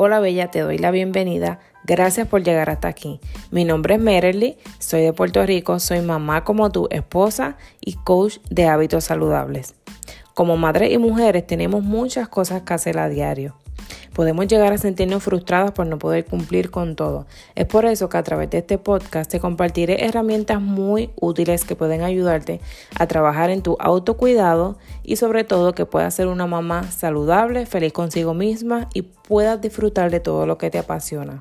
Hola Bella, te doy la bienvenida. Gracias por llegar hasta aquí. Mi nombre es Merely, soy de Puerto Rico, soy mamá como tu esposa y coach de hábitos saludables. Como madres y mujeres tenemos muchas cosas que hacer a diario. Podemos llegar a sentirnos frustradas por no poder cumplir con todo. Es por eso que a través de este podcast te compartiré herramientas muy útiles que pueden ayudarte a trabajar en tu autocuidado y sobre todo que puedas ser una mamá saludable, feliz consigo misma y puedas disfrutar de todo lo que te apasiona.